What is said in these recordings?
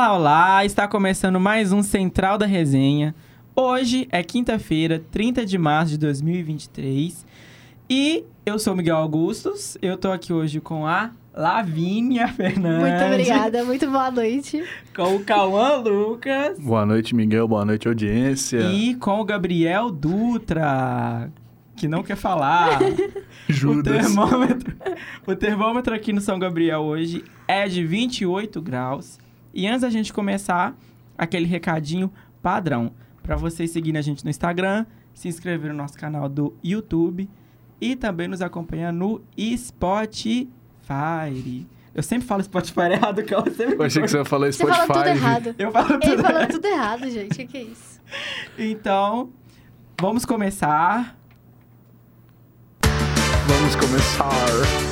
Olá, olá! Está começando mais um Central da Resenha. Hoje é quinta-feira, 30 de março de 2023. E eu sou Miguel Augustos. Eu tô aqui hoje com a Lavínia Fernandes. Muito obrigada, muito boa noite. Com o Cauã Lucas. Boa noite, Miguel. Boa noite, audiência. E com o Gabriel Dutra, que não quer falar. o Judas. termômetro, o termômetro aqui no São Gabriel hoje é de 28 graus. E antes da gente começar, aquele recadinho padrão para vocês seguirem a gente no Instagram, se inscrever no nosso canal do YouTube e também nos acompanhar no Spotify. Eu sempre falo Spotify errado, que eu sempre Eu achei que você ia falar Você fala tudo Spotify. errado. Eu falo Ele tudo falou tudo errado, gente. O que, que é isso? Então, vamos começar. Vamos começar.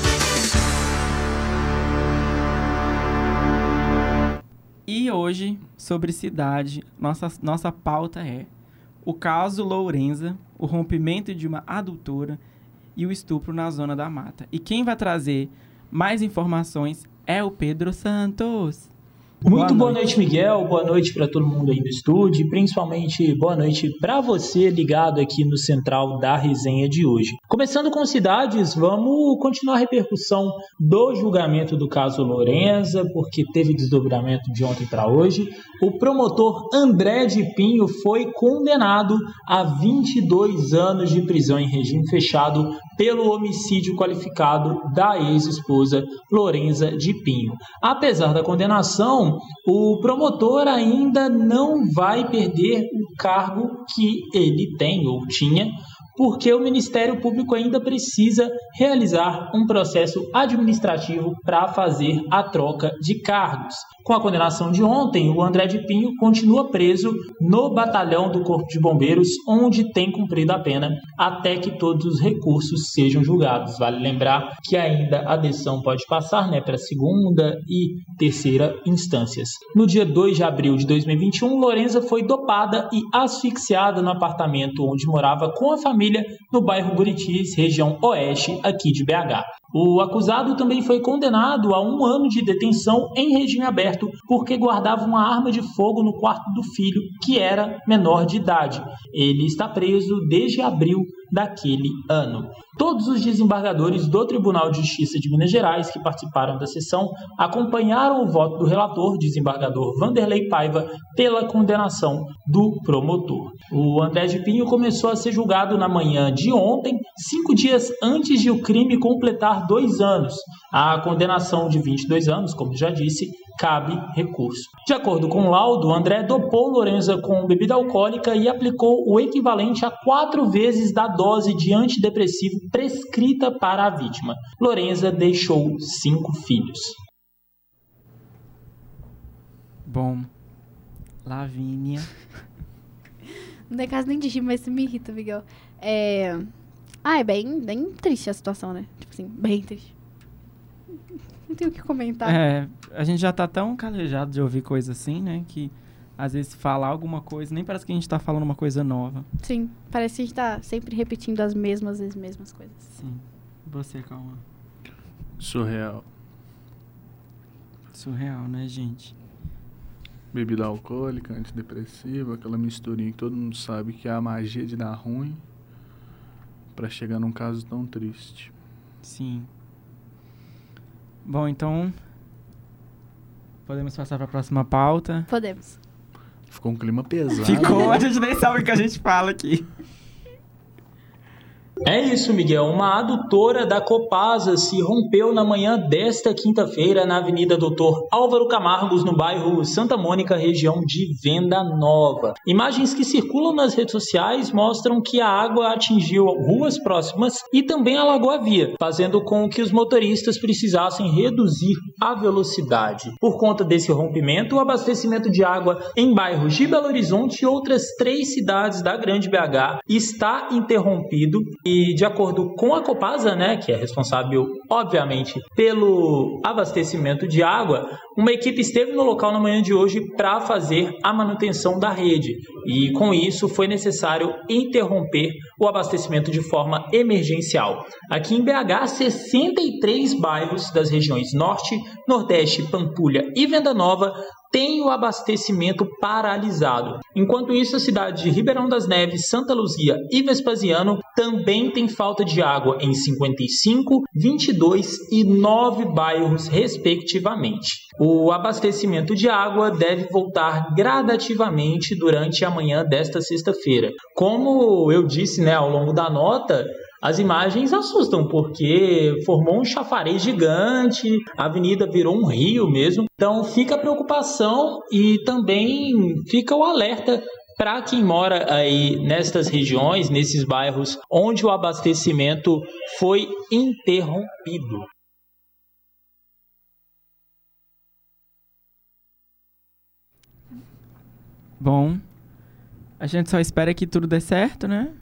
E hoje, sobre cidade, nossa, nossa pauta é o caso Lourenza, o rompimento de uma adultora e o estupro na zona da mata. E quem vai trazer mais informações é o Pedro Santos. Muito boa noite, Miguel. Boa noite para todo mundo aí no estúdio. E principalmente boa noite para você ligado aqui no Central da Resenha de hoje. Começando com cidades, vamos continuar a repercussão do julgamento do caso Lourenza, porque teve desdobramento de ontem para hoje. O promotor André de Pinho foi condenado a 22 anos de prisão em regime fechado pelo homicídio qualificado da ex-esposa Lorenza de Pinho. Apesar da condenação, o promotor ainda não vai perder o cargo que ele tem ou tinha, porque o Ministério Público ainda precisa realizar um processo administrativo para fazer a troca de cargos. Com a condenação de ontem, o André de Pinho continua preso no batalhão do Corpo de Bombeiros, onde tem cumprido a pena até que todos os recursos sejam julgados. Vale lembrar que ainda a decisão pode passar né, para segunda e terceira instâncias. No dia 2 de abril de 2021, Lorenza foi dopada e asfixiada no apartamento onde morava com a família no bairro Buritis, região oeste aqui de BH. O acusado também foi condenado a um ano de detenção em regime aberto porque guardava uma arma de fogo no quarto do filho, que era menor de idade. Ele está preso desde abril daquele ano. Todos os desembargadores do Tribunal de Justiça de Minas Gerais que participaram da sessão acompanharam o voto do relator, desembargador Vanderlei Paiva, pela condenação do promotor. O André de Pinho começou a ser julgado na manhã de ontem, cinco dias antes de o crime completar dois anos. A condenação de 22 anos, como já disse, cabe recurso. De acordo com o laudo, André dopou Lorenza com bebida alcoólica e aplicou o equivalente a quatro vezes da dose de antidepressivo prescrita para a vítima. Lorenza deixou cinco filhos. Bom, Lavínia. Não é caso nem de rir, mas isso me irrita, Miguel. É... Ah, é bem, bem triste a situação, né? Tipo assim, bem triste. Não tenho o que comentar. É, a gente já tá tão calejado de ouvir coisa assim, né? Que às vezes falar alguma coisa, nem parece que a gente tá falando uma coisa nova. Sim, parece que a gente tá sempre repetindo as mesmas, as mesmas coisas. Sim. Você, calma. Surreal. Surreal, né, gente? Bebida alcoólica, antidepressiva, aquela misturinha que todo mundo sabe que é a magia de dar ruim pra chegar num caso tão triste. Sim. Bom, então. Podemos passar para a próxima pauta. Podemos. Ficou um clima pesado. Ficou, a gente nem sabe o que a gente fala aqui. É isso, Miguel. Uma adutora da Copasa se rompeu na manhã desta quinta-feira na Avenida Doutor Álvaro Camargos, no bairro Santa Mônica, região de Venda Nova. Imagens que circulam nas redes sociais mostram que a água atingiu ruas próximas e também alagou a via, fazendo com que os motoristas precisassem reduzir a velocidade. Por conta desse rompimento, o abastecimento de água em bairros de Belo Horizonte e outras três cidades da Grande BH está interrompido e de acordo com a Copasa, né, que é responsável, obviamente, pelo abastecimento de água, uma equipe esteve no local na manhã de hoje para fazer a manutenção da rede. E com isso foi necessário interromper o abastecimento de forma emergencial. Aqui em BH, 63 bairros das regiões Norte, Nordeste, Pampulha e Venda Nova tem o abastecimento paralisado. Enquanto isso, a cidade de Ribeirão das Neves, Santa Luzia e Vespasiano também tem falta de água em 55, 22 e 9 bairros, respectivamente. O abastecimento de água deve voltar gradativamente durante a manhã desta sexta-feira. Como eu disse né, ao longo da nota, as imagens assustam, porque formou um chafariz gigante, a avenida virou um rio mesmo. Então fica a preocupação e também fica o alerta para quem mora aí nestas regiões, nesses bairros onde o abastecimento foi interrompido. Bom, a gente só espera que tudo dê certo, né?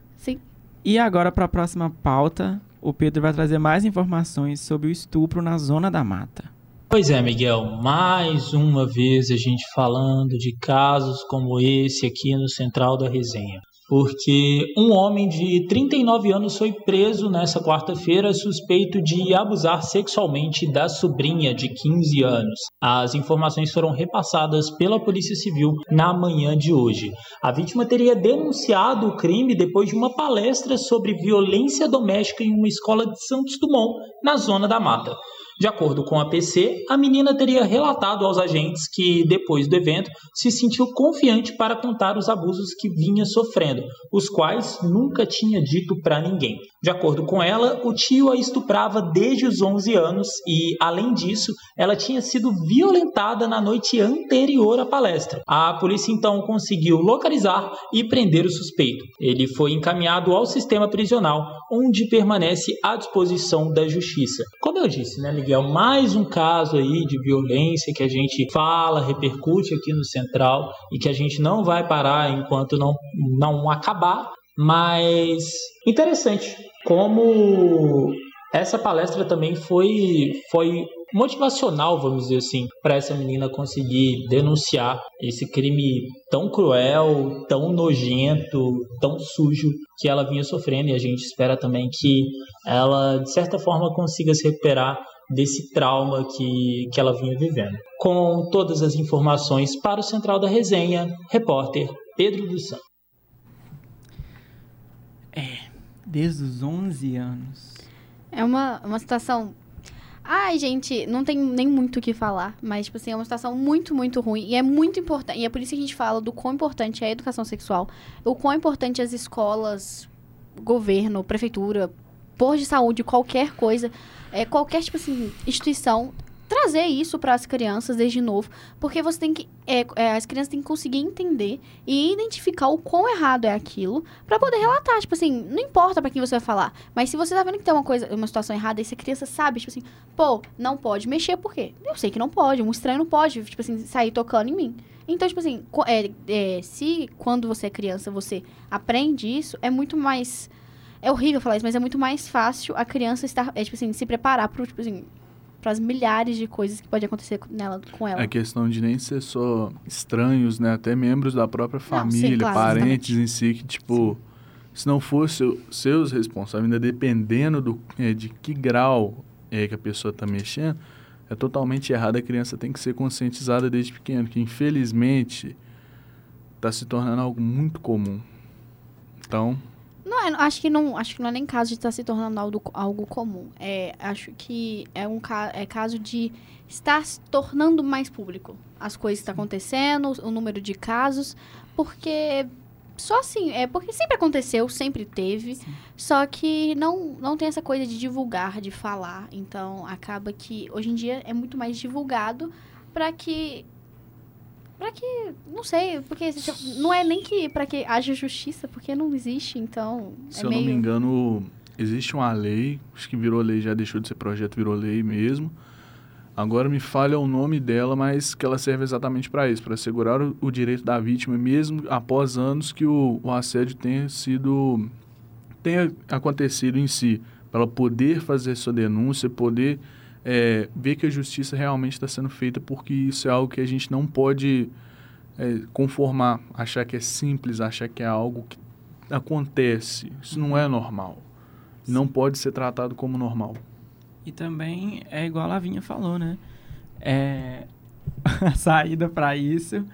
E agora, para a próxima pauta, o Pedro vai trazer mais informações sobre o estupro na Zona da Mata. Pois é, Miguel, mais uma vez a gente falando de casos como esse aqui no Central da Resenha porque um homem de 39 anos foi preso nessa quarta-feira suspeito de abusar sexualmente da sobrinha de 15 anos. As informações foram repassadas pela Polícia Civil na manhã de hoje. A vítima teria denunciado o crime depois de uma palestra sobre violência doméstica em uma escola de Santos Dumont, na zona da mata. De acordo com a PC, a menina teria relatado aos agentes que, depois do evento, se sentiu confiante para contar os abusos que vinha sofrendo, os quais nunca tinha dito para ninguém. De acordo com ela, o tio a estuprava desde os 11 anos e, além disso, ela tinha sido violentada na noite anterior à palestra. A polícia então conseguiu localizar e prender o suspeito. Ele foi encaminhado ao sistema prisional, onde permanece à disposição da justiça. Como eu disse, né, Miguel? Mais um caso aí de violência que a gente fala, repercute aqui no Central e que a gente não vai parar enquanto não, não acabar. Mas interessante como essa palestra também foi, foi motivacional, vamos dizer assim, para essa menina conseguir denunciar esse crime tão cruel, tão nojento, tão sujo que ela vinha sofrendo e a gente espera também que ela de certa forma consiga se recuperar desse trauma que, que ela vinha vivendo. Com todas as informações para o Central da Resenha, repórter Pedro dos Santos. É, desde os 11 anos. É uma, uma situação. Ai, gente, não tem nem muito o que falar, mas, tipo assim, é uma situação muito, muito ruim. E é muito importante. E é por isso que a gente fala do quão importante é a educação sexual, o quão importante as escolas, governo, prefeitura, posto de saúde, qualquer coisa, é, qualquer, tipo assim, instituição trazer isso para as crianças desde novo, porque você tem que é, é, as crianças têm que conseguir entender e identificar o quão errado é aquilo para poder relatar, tipo assim, não importa para quem você vai falar, mas se você tá vendo que tem uma coisa, uma situação errada, e se a criança sabe, tipo assim, pô, não pode mexer por quê? Eu sei que não pode, um estranho não pode, tipo assim, sair tocando em mim. Então, tipo assim, é, é, se quando você é criança você aprende isso, é muito mais é horrível falar isso, mas é muito mais fácil a criança estar, é, tipo assim, se preparar para tipo assim, as milhares de coisas que pode acontecer nela, com ela. É questão de nem ser só estranhos, né? Até membros da própria família, sim, claro, parentes exatamente. em si, que, tipo, se não fosse o- seus responsáveis, ainda dependendo do, é, de que grau é que a pessoa está mexendo, é totalmente errado. A criança tem que ser conscientizada desde pequeno, que infelizmente está se tornando algo muito comum. Então, Não, é- acho que não, acho que não é nem caso de estar se tornando algo, algo comum. É, acho que é um ca- é caso de estar se tornando mais público as coisas que estão acontecendo, o número de casos, porque só assim, é porque sempre aconteceu, sempre teve, só que não não tem essa coisa de divulgar, de falar. Então acaba que hoje em dia é muito mais divulgado para que Pra que. Não sei, porque não é nem que pra que haja justiça, porque não existe, então. se é eu meio... não me engano, existe uma lei, acho que virou lei, já deixou de ser projeto, virou lei mesmo. Agora me falha o nome dela, mas que ela serve exatamente para isso, para assegurar o, o direito da vítima, mesmo após anos que o, o assédio tenha sido tenha acontecido em si, para ela poder fazer sua denúncia, poder é, ver que a justiça realmente está sendo feita, porque isso é algo que a gente não pode é, conformar, achar que é simples, achar que é algo que acontece. Isso não é normal. Não pode ser tratado como normal. E também é igual a Lavinha falou, né? É, a saída para isso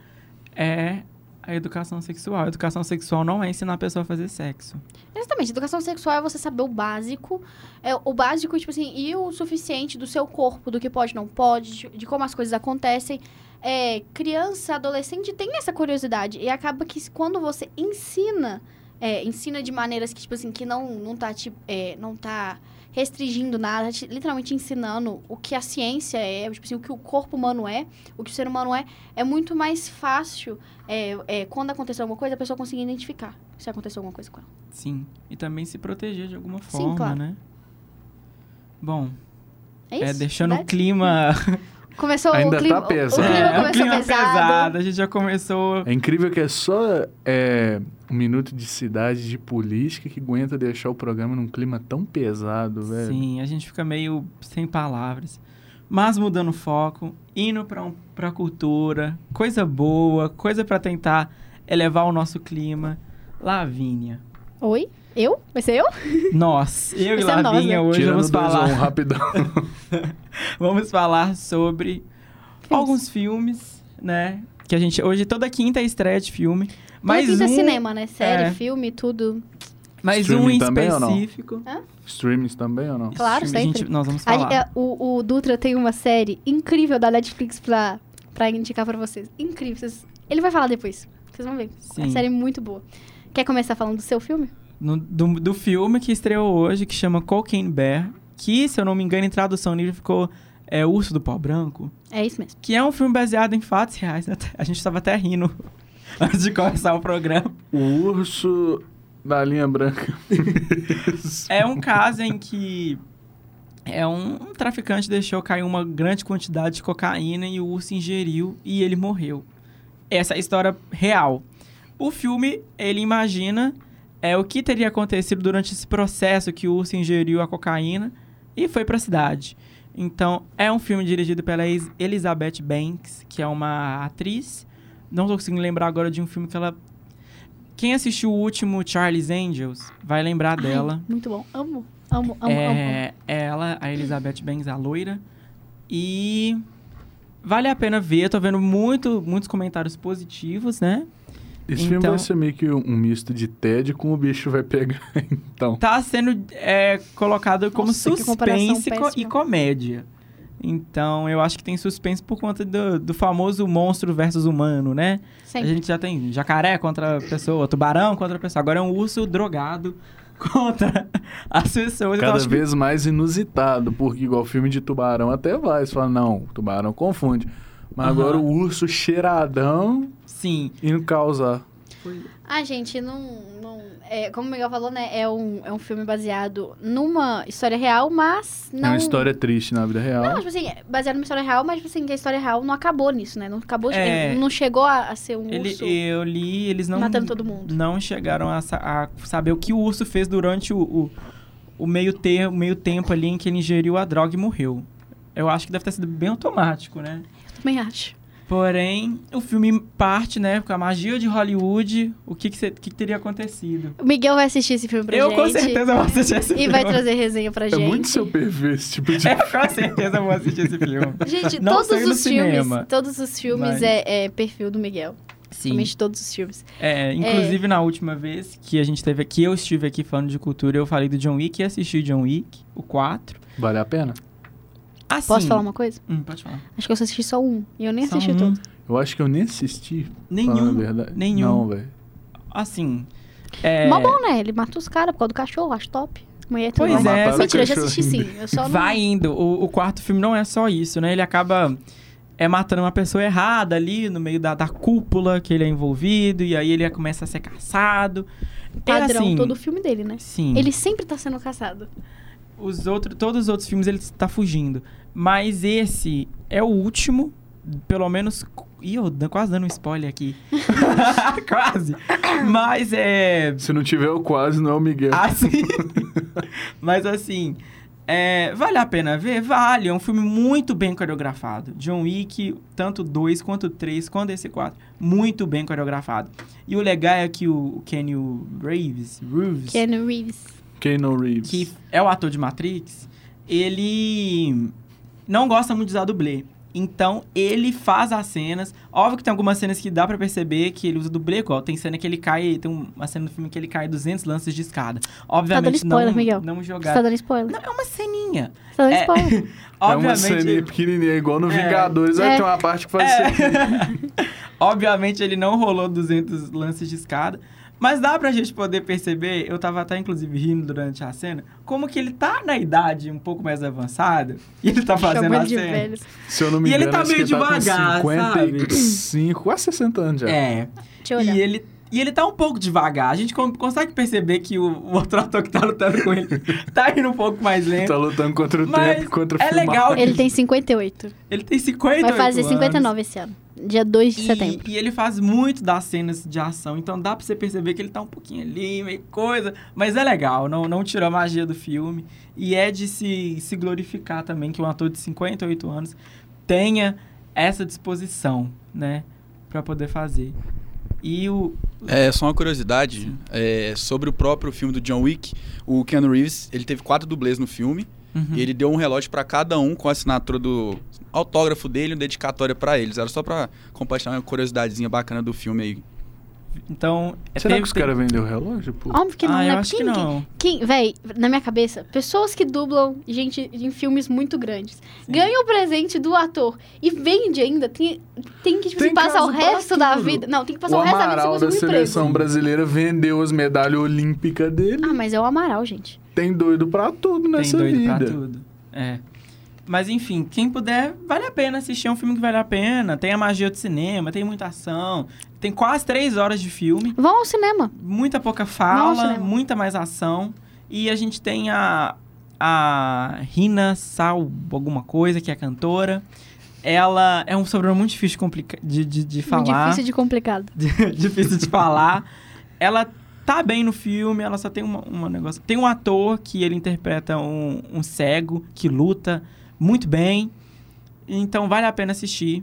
é a educação sexual. A educação sexual não é ensinar a pessoa a fazer sexo. Exatamente. Educação sexual é você saber o básico. É o básico, tipo assim, e o suficiente do seu corpo, do que pode não pode, de, de como as coisas acontecem. É, criança, adolescente tem essa curiosidade. E acaba que quando você ensina, é, ensina de maneiras que, tipo assim, que não, não tá, tipo, é, não tá restringindo nada, te- literalmente ensinando o que a ciência é, tipo assim, o que o corpo humano é, o que o ser humano é, é muito mais fácil é, é, quando acontecer alguma coisa, a pessoa conseguir identificar se aconteceu alguma coisa com ela. Sim. E também se proteger de alguma Sim, forma, claro. né? Bom, É isso? é, deixando o clima. Começou Ainda o clima, tá o- pesado. O clima é, o clima pesado. A gente já começou. É incrível que é só é, um minuto de cidade de política que aguenta deixar o programa num clima tão pesado, velho. Sim, a gente fica meio sem palavras. Mas mudando o foco, indo pra, um, pra cultura, coisa boa, coisa pra tentar elevar o nosso clima. Lavínia. Oi? Eu? Vai ser eu? Nós, eu e Esse é nós, né? hoje Tirando vamos a falar, um, rapidão. vamos falar sobre alguns filmes, né? Que a gente hoje toda quinta é estreia de filme, Mas quinta um, é cinema, né? Série, é. filme, tudo. mas um Streaming em específico. Streamings também ou não? Claro, Filme, a gente- sempre. nós vamos A- falar. é, o, o Dutra tem uma série incrível da Netflix pra, pra indicar pra vocês. Incrível. Vocês- ele vai falar depois. Vocês vão ver. É Sim. uma série muito boa. Quer começar falando do seu filme? No- do, do filme que estreou hoje, que chama Cocaine Bear, que, se eu não me engano, em tradução livre ficou é, Urso do Pó Branco, É isso mesmo. que é um filme baseado em fatos reais. A gente estava até rindo antes de começar o programa. O urso da linha branca. É um caso em que é um, um traficante deixou cair uma grande quantidade de cocaína e o urso ingeriu e ele morreu. Essa é a história real. O filme, ele imagina é, o que teria acontecido durante esse processo que o urso ingeriu a cocaína e foi pra cidade. Então, é um filme dirigido pela Elizabeth Banks, que é uma atriz. Não tô conseguindo lembrar agora de um filme que ela... Quem assistiu o último Charlie's Angels vai lembrar dela. Ai, muito bom. Amo, amo, amo, amo. É ela, a Elizabeth Banks, a loira. E vale a pena ver. Eu tô vendo muito, muitos comentários positivos, né? Esse filme Então- vai ser meio que um, misto de TED com o bicho vai pegar, então. Tá sendo é, colocado como Nossa, que suspense co- e comédia. Então, eu acho que tem suspense por conta do, do famoso monstro versus humano, né? A Sempre. gente já tem jacaré contra a pessoa, tubarão contra a pessoa. Agora é um urso drogado contra as pessoas. Então, Cada que- vez mais inusitado, porque igual filme de tubarão até vai. Você fala, não, tubarão confunde. Mas Aham. agora o urso cheiradão Sim. indo causar. Ah, gente, não. não é, como o Miguel falou, né? É um, é um filme baseado numa história real, mas não. É uma história triste na vida real. Não, tipo assim, é baseado numa história real, mas tipo assim, que a história real não acabou nisso, né? Não acabou de- É. Não chegou a, a ser um Ele, urso eu li, eles não, matando todo mundo. não chegaram a, a saber o que o urso fez durante o, o, o meio, ter, o meio tempo ali em que ele ingeriu a droga e morreu. Eu acho que deve ter sido bem automático, né? Também acho. Porém, o filme parte, né, com a magia de Hollywood, o que, que, cê- que que teria acontecido. O Miguel vai assistir esse filme pra eu gente. com certeza vou assistir esse E filme. vai trazer resenha pra É gente. muito seu perfil esse tipo de. Eu com certeza vou assistir esse filme. Gente, Não todos os filmes, cinema, todos os filmes mas- é, é perfil do Miguel. Sim. Realmente todos os filmes. É, inclusive na última vez que a gente teve aqui, eu estive aqui falando de cultura, eu falei do John Wick e assisti John Wick, o 4. Vale a pena? Assim, Posso falar uma coisa? Hum, pode falar. Acho que eu só assisti só um. E eu nem Só assisti um. todo. Eu acho que eu nem assisti. Nenhum. verdade. nenhum. Não, velho. Assim. É, Mó bom, né? Ele mata os caras por causa do cachorro, acho top. Mulher Pois tudo é, Mentira, eu já cachorro assisti sim. Eu só não... vai indo. O, o quarto filme não é só isso, né? Ele acaba é matando uma pessoa errada ali no meio da, da cúpula que ele é envolvido, e aí ele começa a ser caçado. Padrão, é assim, todo o filme dele, né? Sim. Ele sempre tá sendo caçado. Os outros, todos os outros filmes ele está fugindo. Mas esse é o último, pelo menos. Ih, eu quase dando um spoiler aqui. quase. Mas é. Se não tiver o quase, não é o Miguel. Assim. Mas assim. é, vale a pena ver? Vale. É um filme muito bem coreografado. John Wick, tanto 2 quanto 3, quanto esse 4. Muito bem coreografado. E o legal é que o, Kenny Reeves, Reeves Keanu Reeves. Keanu Reeves. que é o ator de Matrix, ele não gosta muito de usar dublê. Então, ele faz as cenas. Óbvio que tem algumas cenas que dá pra perceber que ele usa dublê igual. Tem cena que ele cai... Tem uma cena no filme que ele cai 200 lances de escada. Obviamente, spoiler, não, Miguel. não Você jogar... tá dando spoiler. Não, é uma ceninha. Você tá dando É. spoiler. É uma Obviamente... ceninha pequenininha, igual no É. Vingadores, vai É. ter uma parte que vai É. ser... Obviamente ele não rolou 200 lances de escada, mas dá pra gente poder perceber, eu tava até inclusive rindo durante a cena, como que ele tá na idade um pouco mais avançada e ele tá fazendo Chama a cena. velhos. Se eu não me E ele engano, tá meio ele tá devagar, com sabe? 55, quase 60 anos já. É. Deixa eu olhar. E ele e ele tá um pouco devagar. A gente con- consegue perceber que o, o outro ator que tá lutando com ele tá indo um pouco mais lento. Tá lutando contra o Mas tempo, contra o é filmar. legal Ele tem 58. Ele tem 58 Vai fazer anos. 59 esse ano. Dia 2 de E- setembro. E, ele faz muito das cenas de ação, então dá pra você perceber que ele tá um pouquinho ali, meio coisa. Mas é legal, não, não tira a magia do filme. E é de se, se glorificar também que um ator de 58 anos tenha essa disposição, né? Pra poder fazer. E o. É, só uma curiosidade é, sobre o próprio filme do John Wick. O Keanu Reeves, ele teve quatro dublês no filme. Uhum. E ele deu um relógio pra cada um com a assinatura do autógrafo dele e um dedicatória pra eles. Era só pra compartilhar uma curiosidadezinha bacana do filme aí. Então. é, Será teve- que os caras vendeu o relógio, pô? Óbvio que não, Ah, né? eu acho que não. Quem, véi, na minha cabeça, pessoas que dublam gente em filmes muito grandes ganham o presente do ator e vende ainda, tem, tem que tipo, Tem assim, passar o resto da vida. Não, tem que passar O o, resto da vida Amaral sem da um seleção emprego. brasileira vendeu as medalhas olímpicas dele. Ah, mas é o Amaral, gente. Tem doido pra tudo Tem nessa doido vida. pra tudo. É. Mas enfim, quem puder, vale a pena assistir. É um filme que vale a pena. Tem a magia do cinema, tem muita ação. Tem quase três horas de filme. Vão ao cinema. Muita pouca fala, muita mais ação. E a gente tem a, a Rina Sal, alguma coisa, que é a cantora. Ela é um sobrenome muito difícil de, complica- de, de, de falar. difícil de complicado. difícil de falar. Ela tá bem no filme, ela só tem uma, uma negócio. Tem um ator que ele interpreta um, um cego que luta muito bem. Então vale a pena assistir.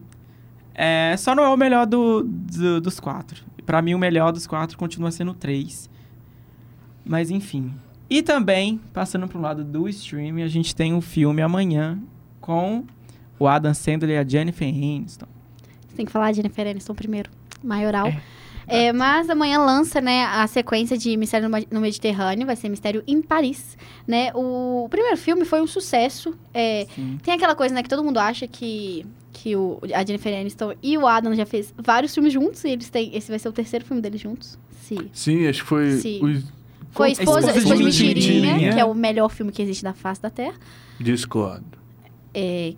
É, só não é o melhor do, do- dos quatro. Pra mim, o melhor dos quatro continua sendo o três. Mas enfim. E também, passando pro lado do streaming, a gente tem o filme amanhã com o Adam Sandler e a Jennifer Aniston. Você tem que falar de Jennifer Aniston primeiro. Maioral. É, mas amanhã lança, né, a sequência de Mistério no Mediterrâneo, vai ser Mistério em Paris, né? O, o primeiro filme foi um sucesso. é, tem aquela coisa, né, que todo mundo acha que, que o, a Jennifer Aniston e o Adam já fez vários filmes juntos, e eles têm, esse vai ser o terceiro filme deles juntos. Sim. Sim, acho que foi. Sim. o- Foi Esposa, Esposa de Esposa de Mentirinha. Mentirinha, que é o melhor filme que existe da face da Terra. Discord. É,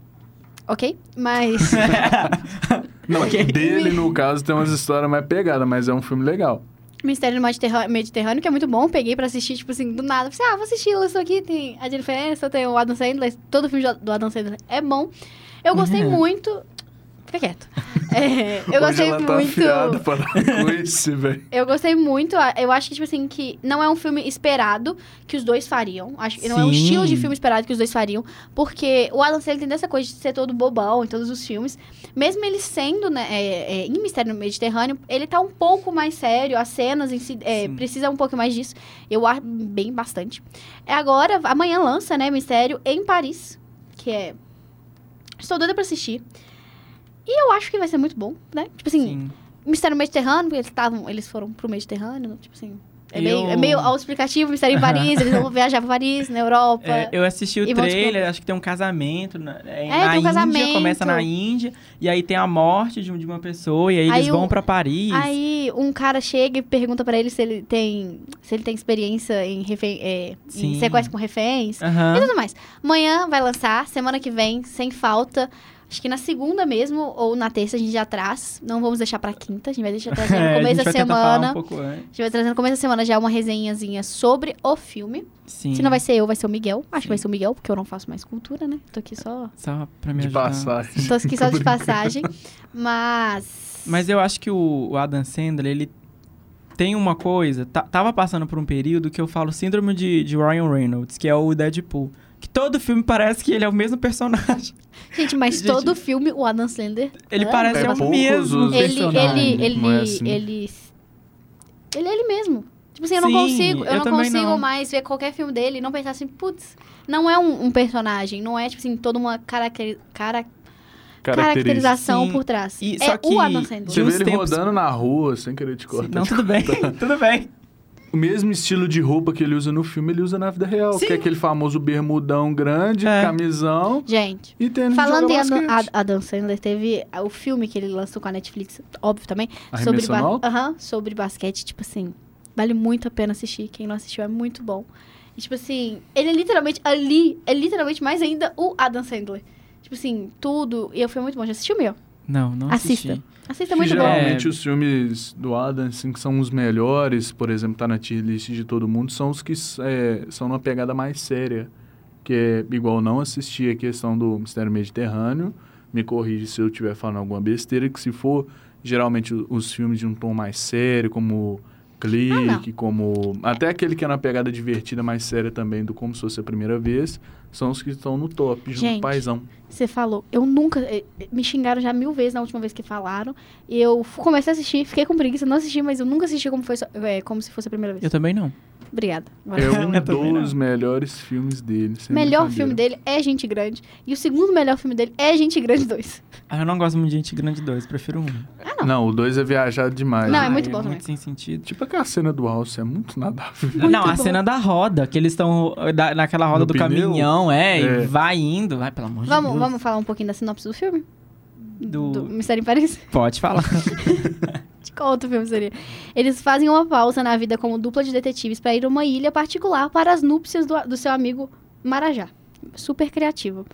ok? Mas... Não, Ok. dele, no caso, tem umas histórias mais pegadas, mas é um filme legal. Mistério no Mediterrâneo, Mediterrâneo, que é muito bom. Peguei pra assistir, tipo assim, do nada. Falei, ah, vou assistir isso aqui. Tem a Aniston, tem o Adam Sandler. Todo filme do Adam Sandler é bom. Eu gostei Uhum. muito... Fica quieto. É, eu Hoje gostei ela tá muito... velho. Eu gostei muito. Eu acho que, tipo assim, que não é um filme esperado que os dois fariam. Acho que não é um estilo de filme esperado que os dois fariam. Porque o Adam Sandler tem dessa coisa de ser todo bobão em todos os filmes. Mesmo ele sendo, né, é, é, em Mistério no Mediterrâneo, ele tá um pouco mais sério. As cenas em si, é, precisa um pouco mais disso. Eu acho bem bastante. É agora, amanhã lança, né, Mistério em Paris. Que é... Estou doida pra assistir. E eu acho que vai ser muito bom, né? Tipo assim, Sim. Mistério Mediterrâneo, eles, tavam, eles foram pro Mediterrâneo, tipo assim. É, Eu- meio, é meio autoexplicativo, Mistério em Paris, eles vão viajar pra Paris, na Europa. É, eu assisti o vão trailer, acho que tem um casamento na, é, É, na tem um Índia, casamento. começa na Índia, e aí tem a morte de, um- de uma pessoa, e aí, Aí eles o- vão pra Paris. Aí um cara chega e pergunta pra ele se ele tem, se ele tem experiência em, refém, é, em sequestro com reféns Aham. e tudo mais. Amanhã vai lançar, semana que vem, sem falta. Acho que na segunda mesmo, ou na terça a gente já traz. Não vamos deixar pra quinta, a gente vai deixar trazer É, no a começo gente da semana. um pouco. A gente vai trazer no começo da semana já uma resenhazinha sobre o filme. Sim. Se não vai ser eu, vai ser o Miguel. Acho Sim. que vai ser o Miguel, porque eu não faço mais cultura, né? Tô aqui só. Só pra me De ajudar. passagem. Tô aqui só de passagem. Mas. Mas eu acho que o, o Adam Sandler, ele tem uma coisa... tava passando por um período que eu falo síndrome de, de Ryan Reynolds, que é o Deadpool. Que todo filme parece que ele é o mesmo personagem. Gente, mas Gente, todo filme, o Adam Sandler. Ele É, parece é é o mesmo Ele, personagem. ele, ele, Não é assim. ele. Ele é ele mesmo. Tipo assim, eu não Sim, consigo. Eu, eu não consigo não. mais ver qualquer filme dele e não pensar assim, putz, não é um, um personagem, não é, tipo assim, toda uma caracteri cara, caracterização Sim. por trás. E- é só que- o Adam Sandler. Você vê ele tempos- rodando na rua, sem querer te Sim, cortar. Não, tudo bem, tudo bem. O mesmo estilo de roupa que ele usa no filme, ele usa na vida real. Sim. Que é aquele famoso bermudão grande, É. camisão Gente, e tênis falando de em Adam, Sandler, teve o filme que ele lançou com a Netflix, óbvio também, sobre, alto? Aham, sobre basquete, tipo assim, vale muito a pena assistir. Quem não assistiu é muito bom. E, tipo assim, ele é literalmente, ali, é literalmente mais ainda o Adam Sandler. Tipo assim, tudo. E eu fui muito bom. Já assistiu o meu? Não, não Assista. assisti. Assista, Que muito bom. geralmente É. os filmes do Adam, assim, que são os melhores, por exemplo, tá na tier list de todo mundo, são os que é, são numa pegada mais séria. Que é igual não assistir a questão do Mistério Mediterrâneo. Me corrige se eu estiver falando alguma besteira, que se for geralmente os filmes de um tom mais sério, como Clique, como. Até aquele que é na pegada divertida, mais séria também, do Como Se Fosse a Primeira Vez, são os que estão no top, junto com Gente. o Paizão. Você falou. Eu nunca. eh, eh, Me xingaram já mil vezes na última vez que falaram. E eu comecei a assistir, fiquei com preguiça, não assisti, mas eu nunca assisti como, foi, eh, como se fosse a primeira vez. Eu também não. Obrigada. É um dos melhores filmes dele. Melhor filme dele é Gente Grande. E o segundo melhor filme dele é Gente Grande 2. Ah, eu não gosto muito de Gente Grande 2, prefiro um. Ah, não. Não, o 2 é viajado demais. Não, é né? muito Ai, bom também. muito sem sentido. Tipo aquela cena do Alce, é muito nada a ver. não, a bom. cena da roda, que eles estão naquela roda No do pneu? caminhão, é, É. e vai indo. Vai, pelo amor Vamos, de Deus. vamos falar um pouquinho da sinopse do filme? Do- Mistério em Paris? Pode falar. Qual outro filme seria? Eles fazem uma pausa na vida como dupla de detetives para ir a uma ilha particular para as núpcias do, do seu amigo Marajá. Super criativo.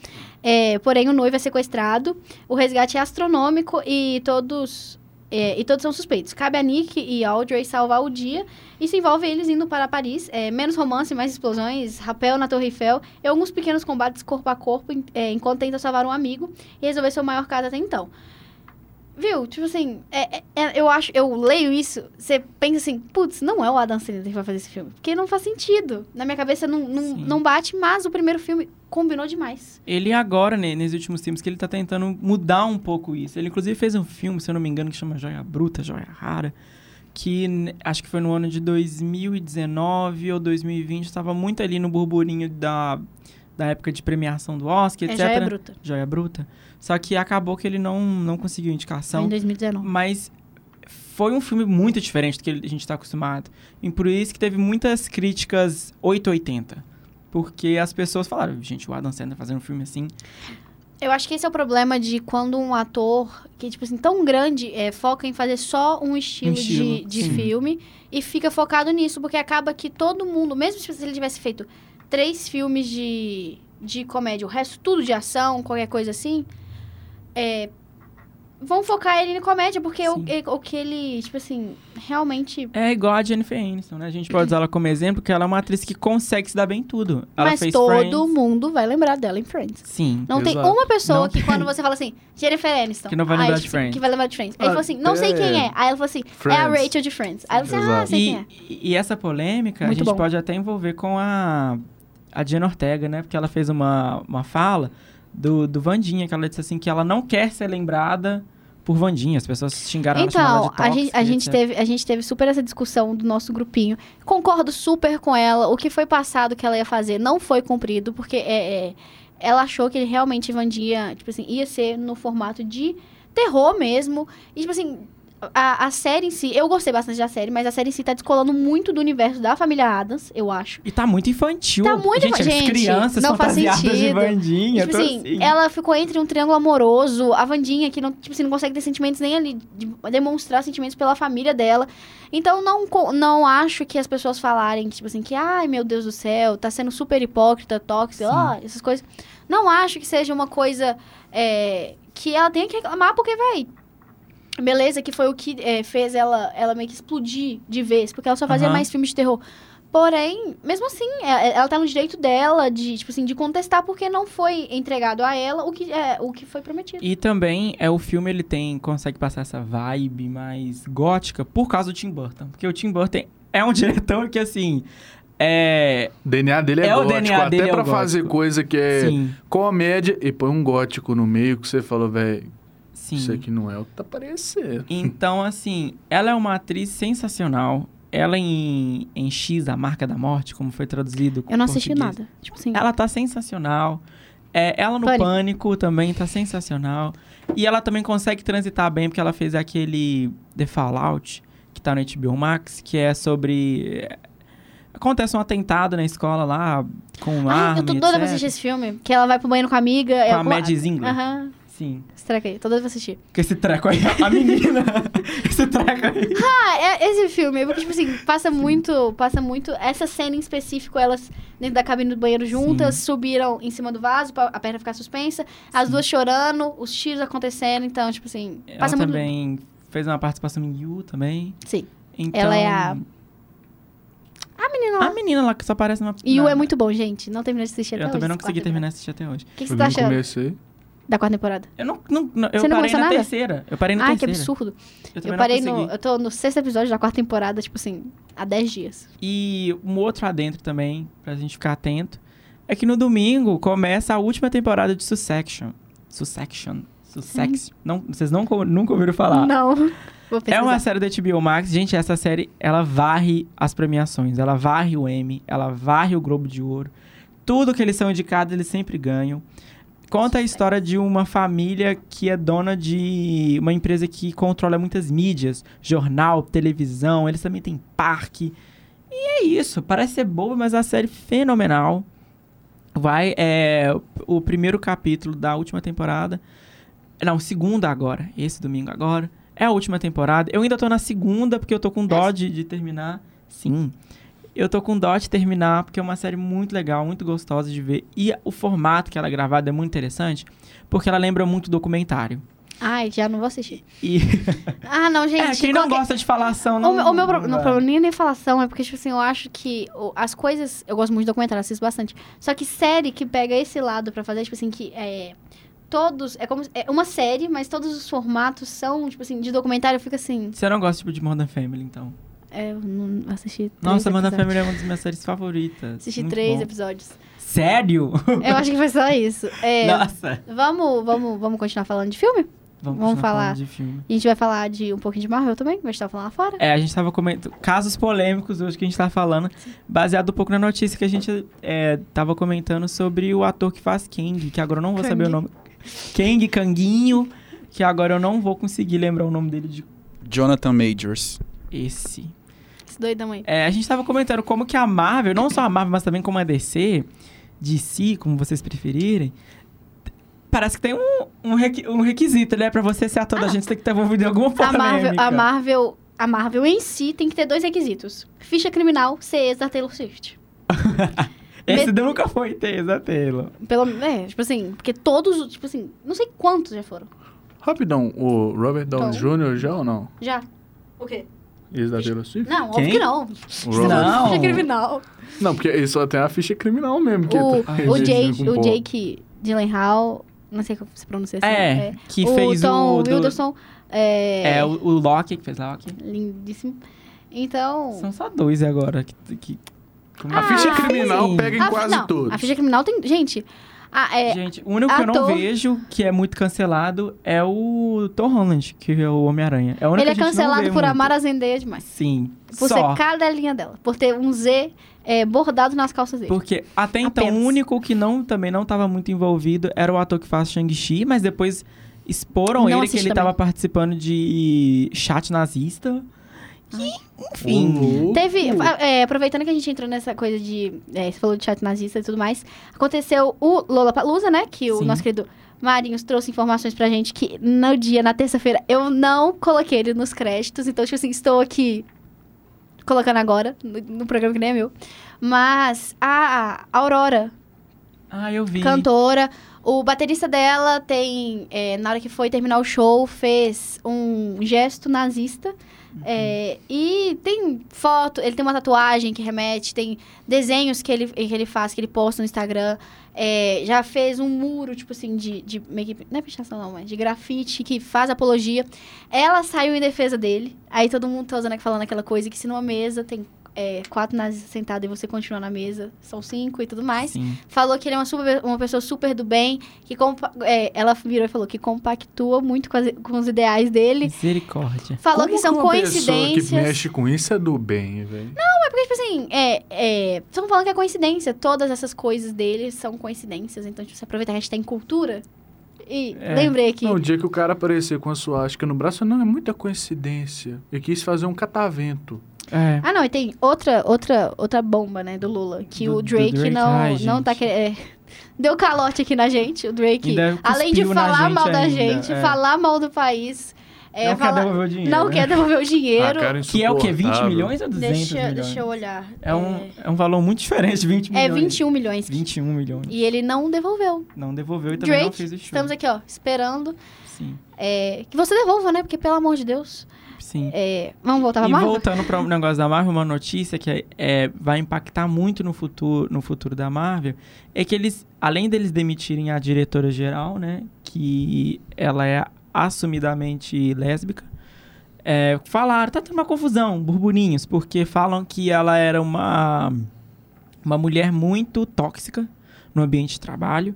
É, porém, o noivo é sequestrado, o resgate é astronômico e todos. é, e todos são suspeitos. Cabe a Nick e Audrey salvar o dia. Isso envolve eles indo para Paris. é, menos romance, mais explosões, rapel na Torre Eiffel e alguns pequenos combates corpo a corpo é, enquanto tenta salvar um amigo e resolver seu maior caso até então. Viu? Tipo assim, é- é- é- eu acho, eu leio isso, você pensa assim, putz, não é o Adam Sandler que vai fazer esse filme. Porque não faz sentido. Na minha cabeça não, não, Sim. não bate, mas o primeiro filme combinou demais. Ele agora, né, nesses últimos tempos, que ele tá tentando mudar um pouco isso. Ele, inclusive, fez um filme, se eu não me engano, que chama Joia Bruta, Joia Rara, que acho que foi no ano de 2019 ou 2020, estava muito ali no burburinho da, da época de premiação do Oscar, É etc. Joia Bruta. Joia Bruta. Só que acabou que ele não, não conseguiu Foi indicação. em 2019. Mas foi um filme muito diferente do que a gente está acostumado. E por isso que teve muitas críticas 880. Porque as pessoas falaram, gente, o Adam Sandler fazendo um filme assim. Eu acho que esse é o problema de quando um ator, que, tipo assim, tão grande, é, foca em fazer só um estilo, Um estilo, de, de filme e fica focado nisso, porque acaba que todo mundo, mesmo se ele tivesse feito três filmes de, de comédia, o resto tudo de ação, qualquer coisa assim, é, vão focar ele em comédia, porque o, o que ele, tipo assim, realmente. É igual a Jennifer Aniston, né? A gente pode usar ela como exemplo, porque ela é uma atriz que consegue se dar bem em tudo. Ela mas fez todo Friends. mundo vai lembrar dela em Friends. Sim. Não tem Exato. uma pessoa Não que tem. quando você fala assim, Jennifer Aniston. Que não vai aí, lembrar de Friends. Que vai lembrar de Friends. Aí Ah, ele falou assim, não sei é. quem é. Aí ela falou assim, é a Friends. Rachel de Friends. Aí ela falou assim, ah, sei quem é. E, e essa polêmica Muito a gente bom. pode até envolver com a, a Jenna Ortega, né? Porque ela fez uma, uma fala do, do Vandinha, que ela disse assim que ela não quer ser lembrada por Vandinha. As pessoas xingaram ela, chamaram Então, ela a de gente, a, tóxica, gente teve, a gente teve super essa discussão do nosso grupinho. Concordo super com ela. O que foi passado que ela ia fazer não foi cumprido, porque é, é, ela achou que ele realmente Vandinha, tipo assim, ia ser no formato de terror mesmo. E, tipo assim, a, a série em si, eu gostei bastante da série, mas a série em si tá descolando muito do universo da família Adams, eu acho. E tá muito infantil. Tá muito gente, infa- as crianças não faz fantasiadas de sentido. Vandinha. tipo assim, assim. ela ficou entre um triângulo amoroso, a Vandinha que não, tipo assim, não consegue ter sentimentos nem ali, de demonstrar sentimentos pela família dela. Então não, não acho que as pessoas falarem, tipo assim, que ai meu Deus do céu, tá sendo super hipócrita, tóxica, ó, essas coisas. Não acho que seja uma coisa é, que ela tenha que reclamar, porque, véi. Beleza, que foi o que é, fez ela, ela meio que explodir de vez, porque ela só fazia Aham. mais filmes de terror. Porém, mesmo assim, é- ela tá no direito dela de, tipo assim, de contestar porque não foi entregado a ela o que, é, o que foi prometido. E também é o filme ele tem consegue passar essa vibe mais gótica por causa do Tim Burton, porque o Tim Burton é um diretor que assim é O DNA dele é, É, o gótico, DNA até dele é o pra fazer gótico. coisa que é sim, comédia e põe um gótico no meio que você falou, velho, sim. isso aqui não é o que tá parecendo. Então assim, ela é uma atriz sensacional. Ela em, em X, a marca da morte, como foi traduzido. Eu não assisti português. nada. Tipo assim, Ela tá sensacional. É, ela no Pânico. Pânico. também tá sensacional. E ela também consegue transitar bem, porque ela fez aquele The Fallout, que tá no HBO Max, que é sobre... Acontece um atentado na escola lá, com Ai, arma eu tô doida pra etc. assistir esse filme. Que ela vai pro banheiro com a amiga. é Com a Mad Zingler. Aham. Sim. Esse treco aí. Tô doida pra assistir. Com esse treco aí, a menina. esse treco aí. Ah, é esse filme. Porque, tipo assim, passa muito... Passa muito... Essa cena em específico, elas dentro da cabine do banheiro juntas, subiram em cima do vaso pra a perna ficar suspensa. As duas chorando, os tiros acontecendo. Então, tipo assim... Ela Passa muito... também fez uma participação em You também. Sim. Então, Ela é a- A menina lá. A menina lá que só aparece na... E o é muito bom, gente. Não terminei de assistir até Eu hoje. também não consegui terminar de assistir até hoje. O que, que você Eu tá achando comecei. Da quarta temporada? Eu não... não, não- eu Você não parei na nada? terceira. Eu parei na Ai, que terceira. absurdo. Eu, Eu parei no. Eu tô no sexto episódio da quarta temporada, tipo assim, há 10 dias. E um outro adentro também, pra gente ficar atento, é que no domingo começa a última temporada de Succession. Succession. Sussex. Não, vocês não, nunca ouviram falar. Não. É uma série da HBO Max. Gente, essa série, ela varre as premiações. Ela varre o Emmy, ela varre o Globo de Ouro. Tudo que eles são indicados, eles sempre ganham. Conta a história de uma família que é dona de uma empresa que controla muitas mídias. Jornal, televisão, eles também têm parque. E é isso. Parece ser bobo, mas a série fenomenal. Vai, é, o primeiro capítulo da última temporada. Não, segunda agora. Esse domingo agora. É a última temporada. Eu ainda tô na segunda, porque eu tô com dó de, de terminar. Sim. Eu tô com dó de terminar, porque é uma série muito legal, muito gostosa de ver. E o formato que ela é gravada é muito interessante, porque ela lembra muito documentário. Ai, já não vou assistir. E Ah, não, gente. é, quem não qualquer- gosta de falação O, não... meu- o meu pro- não não, vai. problema nem é nem falação, é porque, tipo assim, eu acho que o- as coisas. Eu gosto muito de documentário, assisto bastante. Só que série que pega esse lado pra fazer, tipo assim, que é. Todos. É como. É uma série, mas todos os formatos são, tipo assim, de documentário, eu fico assim. Você não gosta tipo, de Modern Family, então? É, eu não assisti. três Nossa, episódios. Family é uma das minhas séries favoritas. Assisti Muito três bom. episódios. Sério? Eu acho que foi só isso. É, Nossa. vamos, vamos, vamos continuar falando de filme? Vamos, Vamos continuar falar. falando de filme. E a gente vai falar de um pouquinho de Marvel também, que a gente tava falando lá fora. É, a gente tava comentando casos polêmicos hoje que a gente tava falando, baseado um pouco na notícia que a gente é, tava comentando sobre o ator que faz Kang, que agora eu não vou saber o Kang. nome. Kang, Kanguinho, que agora eu não vou conseguir lembrar o nome dele de Jonathan Majors. esse. Esse doidão aí. É, a gente tava comentando como que a Marvel, não só a Marvel, mas também como a DC, DC, como vocês preferirem, parece que tem um, um, requi- um requisito, né? Pra você ser ator da gente, tem que ter envolvido em alguma A polêmica. Marvel, a Marvel, a Marvel em si tem que ter dois requisitos. Ficha criminal, ser ex da Taylor Swift. Esse Me- nunca foi ter, da Taylor. Pelo, é, tipo assim, porque todos, os- tipo assim, não sei quantos já foram. Rapidão, o Robert Downey. Jr. já ou não? Já. O quê? Ex da Taylor Swift? Não, Quem? óbvio que não. O Robert... Não. Ficha criminal. Não, porque ele só tem a ficha criminal mesmo. Que O, tá o, Jake, o. Jake Gyllenhaal, não sei como se pronuncia assim. É, que o fez Tom o... do- Wilderson, é, É, o, o Loki que fez Loki. lindíssimo. Então... São só dois agora. Que, que... como- A ficha Ah, criminal sim. pega em a- quase não, todos. A ficha criminal tem... Gente, a- é, Gente, o único que eu não ator- vejo que é muito cancelado é o Tom Holland, que é o Homem-Aranha. É o único ele é cancelado por amar a Zendaya demais. Sim, Por só. ser cadelinha dela. Por ter um Z é, bordado nas calças dele. Porque até então Apenas. o único que não, também não estava muito envolvido era o ator que faz Shang-Chi, mas depois exporam Não ele que ele estava participando de chat nazista. E, enfim. Louco. Teve, é, aproveitando que a gente entrou nessa coisa de. é, você falou de chat nazista e tudo mais. Aconteceu o Lollapalooza, né? Que o Sim. nosso querido Marinhos trouxe informações pra gente que no dia, na terça-feira, eu não coloquei ele nos créditos. Então, tipo assim, estou aqui colocando agora, no, no programa que nem é meu. Mas a Aurora, Ah, eu vi. cantora. O baterista dela tem, é, na hora que foi terminar o show, fez um gesto nazista. É, e tem foto, ele tem uma tatuagem que remete, tem desenhos que ele, que ele faz, que ele posta no Instagram. É, já fez um muro, tipo assim, de, de não é pichação não, mas de grafite, que faz apologia. Ela saiu em defesa dele. Aí todo mundo tá usando, falando aquela coisa que se numa mesa tem é, quatro nazistas sentados e você continua na mesa, são cinco e tudo mais Sim. falou que ele é uma, super- uma pessoa super do bem, que é, ela virou e falou que compactua muito com, as- com os ideais dele. Misericórdia. Falou Como que são uma pessoa coincidências. que mexe com isso é do bem, velho. Não, é porque, tipo assim, é, é, estão falando que é coincidência. Todas essas coisas dele são coincidências. Então, tipo, você aproveita que a gente tem cultura. E É. lembrei aqui. Não, o dia que o cara aparecer com a suástica no braço, não, é muita coincidência. Ele quis fazer um catavento. É. Ah, não, e tem outra, outra, outra bomba, né, do Lula. Que Do- o Drake, Drake? não, Ai, não tá querendo. deu calote aqui na gente. O Drake, além de falar mal da ainda, gente, é. falar mal do país. é, não falar- quer devolver o dinheiro. Não né? quer devolver o dinheiro. Ah, Que é o quê? 20 insuportável. milhões ou 200 deixa, milhões? deixa eu olhar. É um, é um valor muito diferente de 20 É milhões. 21 milhões. 21 milhões. E ele não devolveu. Não devolveu e também não Drake, fez o show. estamos aqui, ó, esperando Sim, é, que você devolva, né? Porque, pelo amor de Deus. Sim. é, vamos voltar pra E Marvel? voltando para o negócio da Marvel, uma notícia que é, é, vai impactar muito no futuro, no futuro da Marvel é que eles, além deles demitirem a diretora geral, né, que ela é assumidamente lésbica, é, falaram, tá tendo uma confusão, burburinhos, porque falam que ela era uma uma mulher muito tóxica no ambiente de trabalho.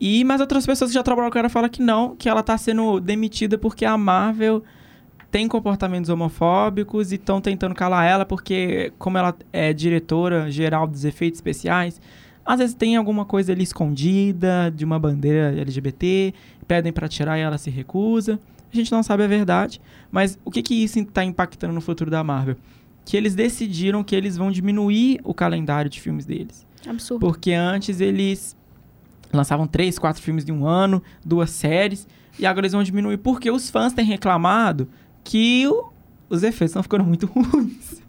E mas outras pessoas que já trabalharam com ela falam que não, que ela tá sendo demitida porque a Marvel tem comportamentos homofóbicos e estão tentando calar ela porque, como ela é diretora geral dos efeitos especiais, às vezes tem alguma coisa ali escondida de uma bandeira LGBT, pedem pra tirar e ela se recusa. A gente não sabe a verdade, mas o que que isso está impactando no futuro da Marvel? Que eles decidiram que eles vão diminuir o calendário de filmes deles. Absurdo. Porque antes eles lançavam três, quatro filmes de um ano, duas séries, e agora eles vão diminuir porque os fãs têm reclamado que o- os efeitos estão ficando muito ruins.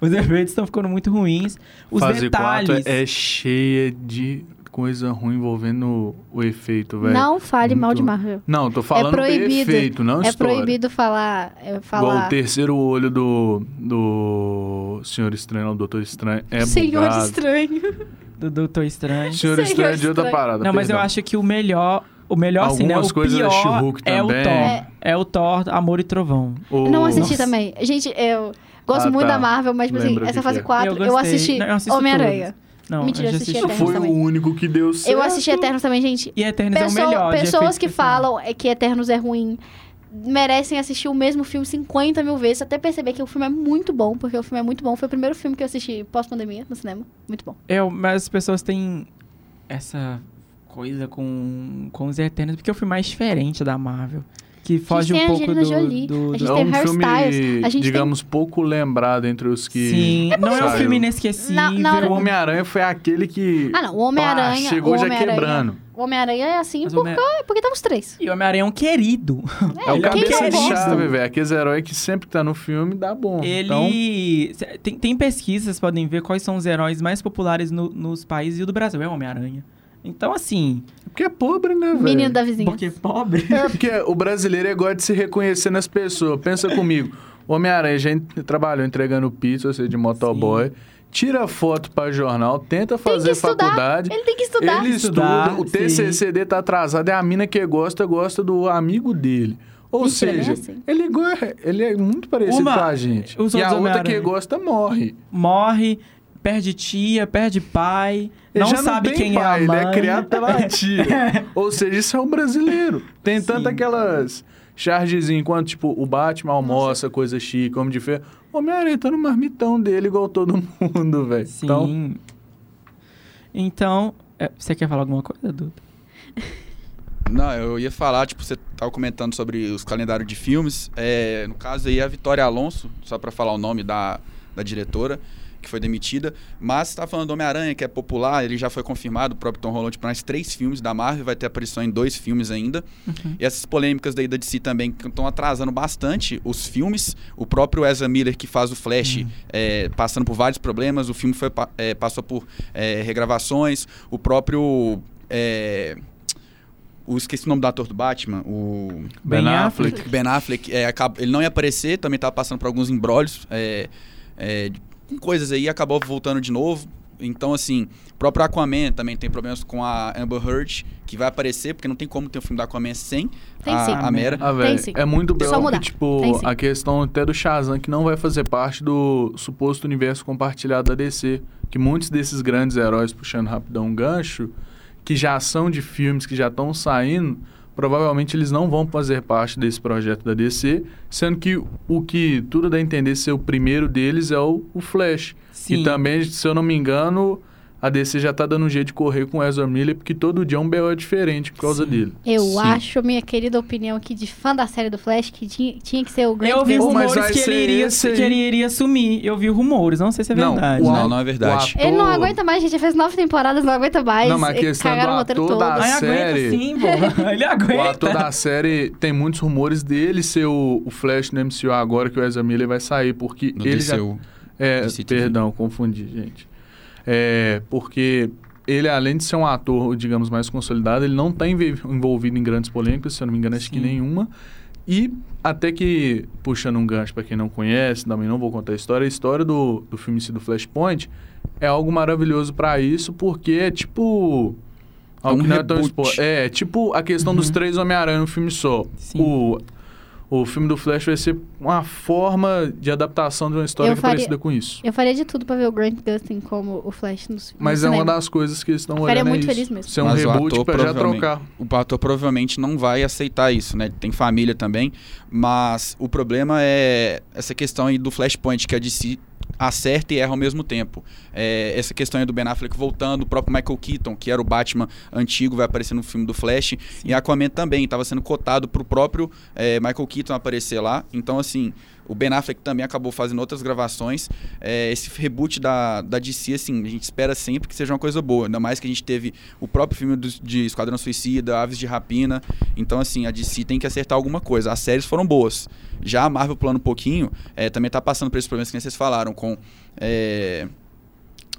Os efeitos estão ficando muito ruins. Os Fase detalhes. 4 é cheia de coisa ruim envolvendo o efeito, velho. Não fale mal de Muito- Marvel. Não, tô falando do proibido. efeito, não É história. proibido falar. É, Igual falar o terceiro olho do, do Senhor Estranho, não, Doutor Estranho, é Senhor bugado. Estranho. do Doutor Estranho. Senhor Senhor Estranho é de outra Estranho. parada, Não, mas eu perdão. acho que o melhor. O melhor, assim, né? O coisas da pior é o também. Thor. É. É o Thor, Amor e Trovão. O- Não assisti Nossa. também. Gente, eu gosto Ah, muito tá. da Marvel, mas, tipo assim, o essa fase que é. 4, Eu eu, assisti Homem-Aranha. Não, Mentira, eu assisti assisti. Foi também. o único que deu certo. Eu assisti Eternos também, gente. E Eternos é o Pessoa- melhor. pessoas que falam é que Eternos é ruim merecem assistir o mesmo filme 50 mil vezes, até perceber que o filme é muito bom, porque o filme é muito bom. Foi o primeiro filme que eu assisti pós-pandemia no cinema. Muito bom. Eu, mas as pessoas têm essa coisa com, com os Eternos, porque é o filme mais diferente da Marvel. Que foge tem um a pouco do, Jolie, do, a do- gente É tem um filme, Styles, a gente digamos, pouco lembrado entre os que... Sim, não é um filme inesquecível. Na- na hora- O Homem-Aranha foi aquele que... Ah, não. O Homem-Aranha. chegou o já Homem-Aranha- quebrando. O Homem-Aranha é assim Mas o porque, Homem- porque tá os três. E o Homem-Aranha é um querido. É o Ele é cabeça de chave, velho. Aqueles heróis que sempre tá no filme dá bom. Então, Ele. cê- Tem, tem pesquisas, vocês podem ver quais são os heróis mais populares no- nos países e o do Brasil é o Homem-Aranha. Então, assim. porque é pobre, né, velho? Menino da vizinha. Porque pobre. É, porque o brasileiro é gosta de se reconhecer nas pessoas. Pensa comigo. O Homem-Aranha já trabalhou entregando pizza, ou seja, de motoboy. Tira foto pra jornal, tenta fazer faculdade. Ele tem que estudar. Ele Estudar, estuda, o TCC dele tá atrasado, é a mina que gosta, gosta do amigo dele. Ou Mentira, seja, não é assim. ele, go- ele é muito parecido Uma- com a gente. E a outra que gosta morre. Morre, perde tia, perde pai. Ele não sabe não quem pai, é a mãe. Ele é criado pela tia. Ou seja, isso é um brasileiro. Tem tanto Sim. aquelas chargezinhas, enquanto, tipo, o Batman almoça, coisa chique, homem de ferro. O Homem-Aranha tá no marmitão dele, igual todo mundo, velho. Sim. Então, Então, é, você quer falar alguma coisa, Duda? Não, eu ia falar, tipo, você tava comentando sobre os calendários de filmes. É, no caso aí, a Vitória Alonso, só pra falar o nome da, da diretora, que foi demitida. Mas você tá falando do Homem-Aranha, que é popular, ele já foi confirmado, o próprio Tom Holland, para mais três filmes da Marvel, vai ter aparição em dois filmes ainda. E essas polêmicas daí da DC também, estão atrasando bastante os filmes. O próprio Ezra Miller, que faz o Flash, é, passando por vários problemas. O filme foi, é, passou por é, regravações. O próprio... é, o, esqueci o nome do ator do Batman, o Ben Ben Affleck. Ben Affleck, é, ele não ia aparecer, também estava passando por alguns embrólios é, é, com coisas aí, acabou voltando de novo. Então, assim, o próprio Aquaman também tem problemas com a Amber Heard, que vai aparecer, porque não tem como ter um filme da Aquaman sem Tem a, sim. a Mera. Ah, Tem sim. é muito belo que, tipo, a questão até do Shazam, que não vai fazer parte do suposto universo compartilhado da DC. Que muitos desses grandes heróis, puxando rapidão um gancho, que já são de filmes que já estão saindo, provavelmente eles não vão fazer parte desse projeto da DC, sendo que o que tudo dá a entender ser o primeiro deles é o, o Flash. Sim. E também, se eu não me engano, a DC já tá dando um jeito de correr com o Ezra Miller, porque todo dia um BO é diferente por causa Sim. dele. Eu Sim. acho, minha querida opinião aqui de fã da série do Flash, que tinha, tinha que ser o Grant Eu vi Pô, Gustin. mas rumores que ele, iria, que ele iria sumir. Eu vi rumores, não sei se é Não, verdade. o né? Não, não é verdade. o Ele não ator- aguenta mais, gente. Já fez nove temporadas, não aguenta mais. Não, mas a E questão do o ator da- Ai, série. aguenta sim, pô. Ele O aguenta. ator da série tem muitos rumores dele ser o, o Flash no MCU agora que o Ezra Miller vai sair, porque No ele já DCU. É, DC TV. perdão, confundi, gente. É, porque ele, além de ser um ator, digamos, mais consolidado, ele não está envolvido em grandes polêmicas, se eu não me engano, acho que Sim. nenhuma. E até que, puxando um gancho para quem não conhece, também não vou contar a história, a história do, do filme do Flashpoint é algo maravilhoso para isso, porque é tipo... algo um que não é, tão expo- é, tipo a questão dos três Homem-Aranha no filme só. Sim. O, o filme do Flash vai ser uma forma de adaptação de uma história Eu que é faria- parecida com isso. Eu faria de tudo pra ver o Grant Gustin como o Flash no, no Mas é cinema. uma das coisas que eles estão olhando. é muito isso. feliz mesmo. Ser um Mas reboot pra já trocar. O ator provavelmente não vai aceitar isso, né? Ele tem família também, mas o problema é essa questão aí do Flashpoint, que a DC acerta e erra ao mesmo tempo. É, essa questão aí do Ben Affleck voltando, o próprio Michael Keaton, que era o Batman antigo, vai aparecer no filme do Flash, e Aquaman também, estava sendo cotado pro próprio é, Michael Keaton aparecer lá. Então, assim, o Ben Affleck também acabou fazendo outras gravações. É, esse reboot da, da DC, assim, a gente espera sempre que seja uma coisa boa. Ainda mais que a gente teve o próprio filme do- de Esquadrão Suicida, Aves de Rapina. Então, assim, a DC tem que acertar alguma coisa. As séries foram boas. Já a Marvel, pulando um pouquinho, é, também tá passando por esses problemas que vocês falaram, com. é,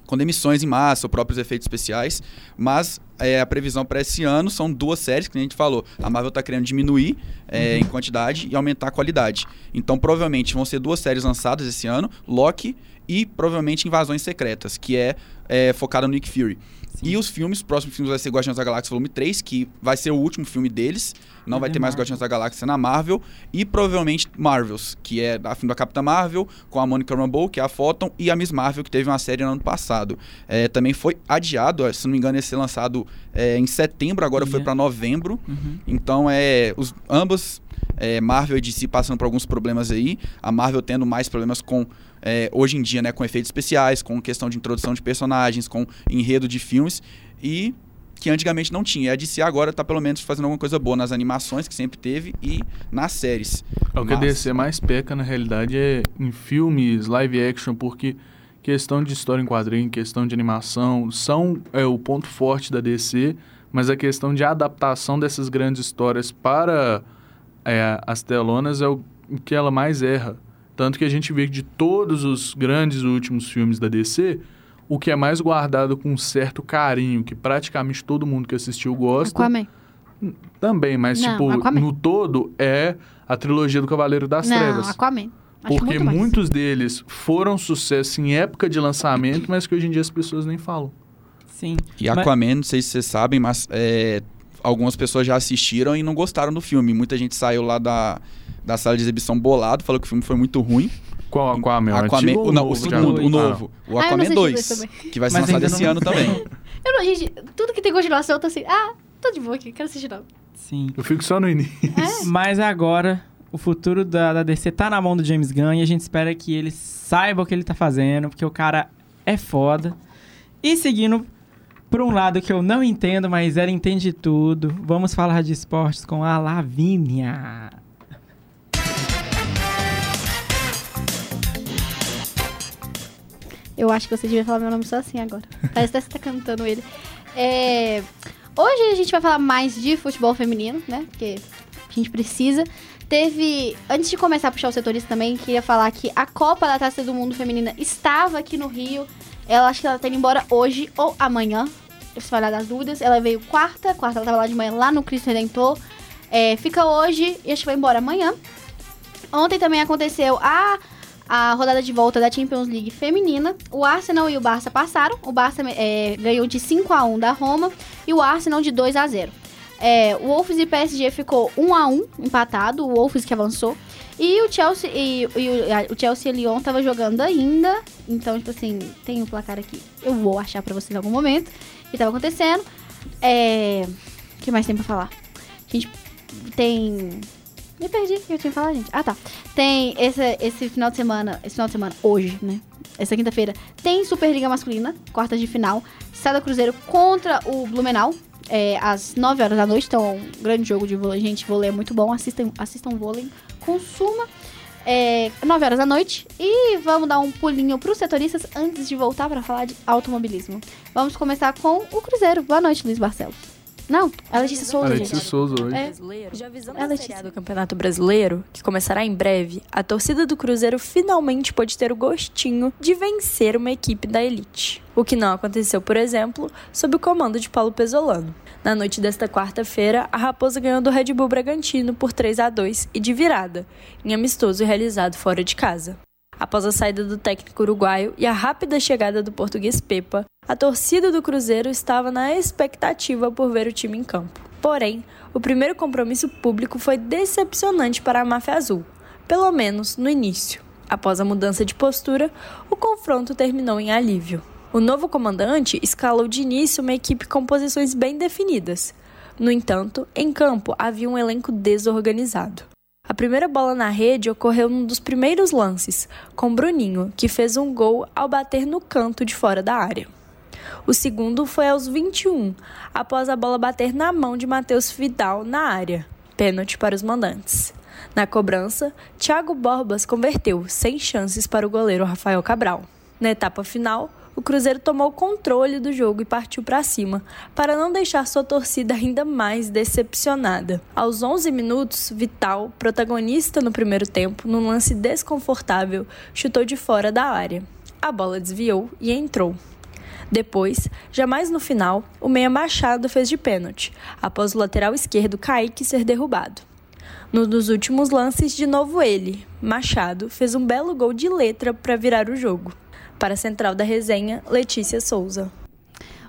com demissões em massa, ou próprios efeitos especiais, mas é, a previsão para esse ano são duas séries que a gente falou. A Marvel está querendo diminuir é, em quantidade e aumentar a qualidade. Então, provavelmente vão ser duas séries lançadas esse ano, Loki e provavelmente Invasões Secretas, que é, é focada no Nick Fury. E os filmes, o próximo filme vai ser Guardiões da Galáxia Volume 3, que vai ser o último filme deles. Não É vai ter mais. Guardiões da Galáxia na Marvel. E provavelmente Marvels, que é a filme da Capitã Marvel, com a Monica Rambeau, que é a Photon, e a Miss Marvel, que teve uma série no ano passado. É, também foi adiado, se não me engano, ia ser lançado é, em setembro, agora foi Ia. para novembro. Uhum. Então, é, os, ambas, é, Marvel e DC, passando por alguns problemas aí. A Marvel tendo mais problemas com, é, hoje em dia, né, com efeitos especiais, com questão de introdução de personagens, com enredo de filmes. E que antigamente não tinha. E a DC agora está pelo menos fazendo alguma coisa boa nas animações, que sempre teve, e nas séries. É o que a Mas- DC mais peca, na realidade, é em filmes, live action, porque questão de história em quadrinho, questão de animação, são é, o ponto forte da DC, mas a questão de adaptação dessas grandes histórias para é, as telonas é o que ela mais erra. Tanto que a gente vê que de todos os grandes últimos filmes da DC, o que é mais guardado com um certo carinho, que praticamente todo mundo que assistiu gosta, Aquaman. também, mas Não, tipo, Aquaman. no todo é a trilogia do Cavaleiro das Não, Trevas. Aquaman. Acho Porque muito muitos deles foram sucesso em época de lançamento, mas que hoje em dia as pessoas nem falam. Sim. E Mas- Aquaman, não sei se vocês sabem, mas é, algumas pessoas já assistiram e não gostaram do filme. Muita gente saiu lá da, da sala de exibição bolado, falou que o filme foi muito ruim. Qual Aquaman? Aquaman, ou o, não, o novo? segundo, o novo. O Ah, Aquaman assisti 2, dois também. que vai ser Mas lançado esse não- ano também. Eu não, gente, tudo que tem continuação, eu tô assim, ah, tô de boa aqui, quero assistir não. Sim. Eu fico só no início. É? Mas agora, o futuro da, da DC tá na mão do James Gunn e a gente espera que ele saiba o que ele tá fazendo, porque o cara é foda. E seguindo por um lado que eu não entendo, mas ela entende tudo, vamos falar de esportes com a Lavínia. Eu acho que você devia falar meu nome só assim agora. Parece que você tá cantando ele. É, Hoje a gente vai falar mais de futebol feminino, né? Porque a gente precisa. Teve. Antes de começar a puxar o setorista também, queria falar que a Copa da Taça do Mundo Feminina estava aqui no Rio. Ela acho que ela tá indo embora hoje ou amanhã. Falar das dúvidas. Ela veio quarta, quarta ela tava lá de manhã lá no Cristo Redentor. É, fica hoje e acho que vai embora amanhã. Ontem também aconteceu a, a rodada de volta da Champions League feminina. O Arsenal e o Barça passaram. O Barça é, ganhou de 5 a 1 da Roma e o Arsenal de 2 a 0 é, o Wolves e PSG ficou 1 a 1 empatado, o Wolves que avançou. E o Chelsea e, e o, o Chelsea e Lyon tava jogando ainda. Então, tipo assim, tem o placar aqui. Eu vou achar pra vocês em algum momento. E tava acontecendo. É. O que mais tem pra falar? A gente tem. Me perdi que eu tinha que falar, gente. Ah, tá. Tem esse, esse final de semana. Esse final de semana, hoje, né? Essa quinta-feira, tem Superliga Masculina, quartas de final. Sada Cruzeiro contra o Blumenau. É, às 9 horas da noite. Então, um grande jogo de vôlei. Gente, vôlei é muito bom. Assistam, assistam vôlei. Consuma. É, 9 horas da noite. E vamos dar um pulinho pros setoristas antes de voltar para falar de automobilismo. Vamos começar com o Cruzeiro. Boa noite, Luiz Barcelos. Não, é a Letícia Souza, A Letícia gente. Souza hoje. É. brasileiro. Já visando É, a Letícia. Do Campeonato Brasileiro, que começará em breve, a torcida do Cruzeiro finalmente pode ter o gostinho de vencer uma equipe da elite. O que não aconteceu, por exemplo, sob o comando de Paulo Pesolano. Na noite desta quarta-feira, a Raposa ganhou do Red Bull Bragantino por 3 a 2 e de virada, em amistoso realizado fora de casa. Após a saída do técnico uruguaio e a rápida chegada do português Pepa, a torcida do Cruzeiro estava na expectativa por ver o time em campo. Porém, o primeiro compromisso público foi decepcionante para a máfia azul, pelo menos no início. Após a mudança de postura, o confronto terminou em alívio. O novo comandante escalou de início uma equipe com posições bem definidas. No entanto, em campo havia um elenco desorganizado. A primeira bola na rede ocorreu num dos primeiros lances, com Bruninho, que fez um gol ao bater no canto de fora da área. O segundo foi aos 21, após a bola bater na mão de Matheus Vidal na área. Pênalti para os mandantes. Na cobrança, Thiago Borbas converteu, sem chances para o goleiro Rafael Cabral. Na etapa final, o Cruzeiro tomou o controle do jogo e partiu para cima, para não deixar sua torcida ainda mais decepcionada. Aos 11 minutos, Vital, protagonista no primeiro tempo, num lance desconfortável, chutou de fora da área. A bola desviou e entrou. Depois, já mais no final, o meia Machado fez de pênalti, após o lateral esquerdo Kaique ser derrubado. Num dos últimos lances, de novo ele, Machado, fez um belo gol de letra para virar o jogo. Para a central da resenha, Letícia Souza.